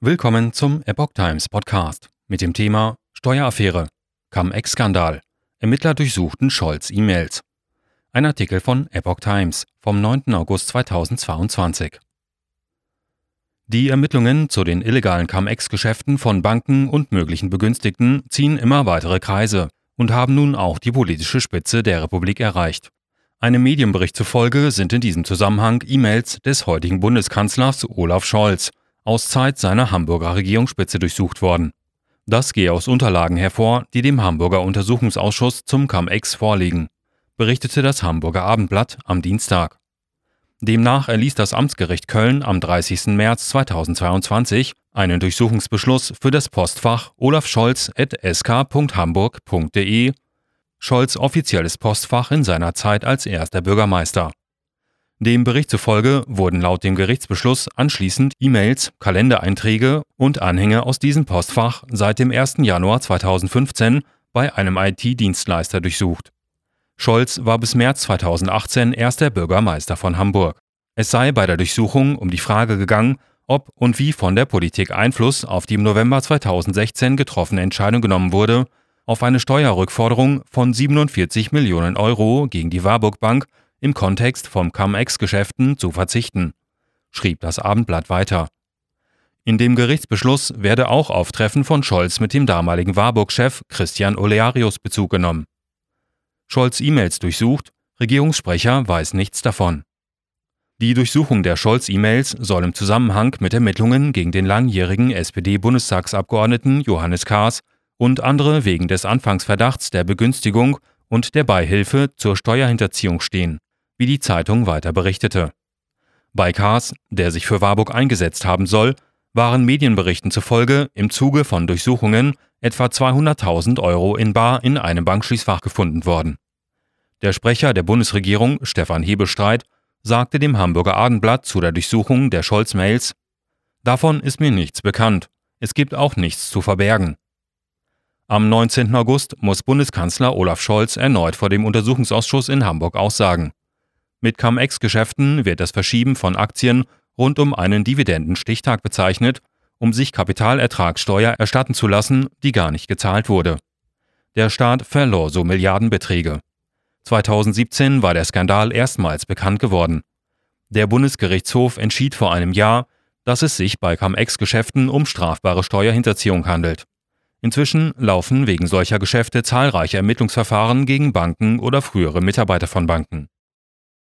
Willkommen zum Epoch Times Podcast mit dem Thema Steueraffäre, Cum-Ex-Skandal. Ermittler durchsuchten Scholz E-Mails. Ein Artikel von Epoch Times vom 9. August 2022. Die Ermittlungen zu den illegalen Cum-Ex-Geschäften von Banken und möglichen Begünstigten ziehen immer weitere Kreise und haben nun auch die politische Spitze der Republik erreicht. Einem Medienbericht zufolge sind in diesem Zusammenhang E-Mails des heutigen Bundeskanzlers Olaf Scholz aus Zeit seiner Hamburger Regierungsspitze durchsucht worden. Das gehe aus Unterlagen hervor, die dem Hamburger Untersuchungsausschuss zum Cum-Ex vorliegen, berichtete das Hamburger Abendblatt am Dienstag. Demnach erließ das Amtsgericht Köln am 30. März 2022 einen Durchsuchungsbeschluss für das Postfach olafscholz.sk.hamburg.de, Scholz offizielles Postfach in seiner Zeit als erster Bürgermeister. Dem Bericht zufolge wurden laut dem Gerichtsbeschluss anschließend E-Mails, Kalendereinträge und Anhänge aus diesem Postfach seit dem 1. Januar 2015 bei einem IT-Dienstleister durchsucht. Scholz war bis März 2018 erster Bürgermeister von Hamburg. Es sei bei der Durchsuchung um die Frage gegangen, ob und wie von der Politik Einfluss auf die im November 2016 getroffene Entscheidung genommen wurde, auf eine Steuerrückforderung von 47 Millionen Euro gegen die Warburg Bank im Kontext von Cum-Ex-Geschäften zu verzichten, schrieb das Abendblatt weiter. In dem Gerichtsbeschluss werde auch auf Treffen von Scholz mit dem damaligen Warburg-Chef Christian Olearius Bezug genommen. Scholz E-Mails durchsucht, Regierungssprecher weiß nichts davon. Die Durchsuchung der Scholz-E-Mails soll im Zusammenhang mit Ermittlungen gegen den langjährigen SPD-Bundestagsabgeordneten Johannes Kahrs und andere wegen des Anfangsverdachts der Begünstigung und der Beihilfe zur Steuerhinterziehung stehen wie die Zeitung weiter berichtete. Bei Kaas, der sich für Warburg eingesetzt haben soll, waren Medienberichten zufolge im Zuge von Durchsuchungen etwa 200.000 Euro in Bar in einem Bankschließfach gefunden worden. Der Sprecher der Bundesregierung, Stefan Hebestreit, sagte dem Hamburger Abendblatt zu der Durchsuchung der Scholz-Mails: Davon ist mir nichts bekannt. Es gibt auch nichts zu verbergen. Am 19. August muss Bundeskanzler Olaf Scholz erneut vor dem Untersuchungsausschuss in Hamburg aussagen. Mit Cum-Ex-Geschäften wird das Verschieben von Aktien rund um einen Dividendenstichtag bezeichnet, um sich Kapitalertragssteuer erstatten zu lassen, die gar nicht gezahlt wurde. Der Staat verlor so Milliardenbeträge. 2017 war der Skandal erstmals bekannt geworden. Der Bundesgerichtshof entschied vor einem Jahr, dass es sich bei Cum-Ex-Geschäften um strafbare Steuerhinterziehung handelt. Inzwischen laufen wegen solcher Geschäfte zahlreiche Ermittlungsverfahren gegen Banken oder frühere Mitarbeiter von Banken.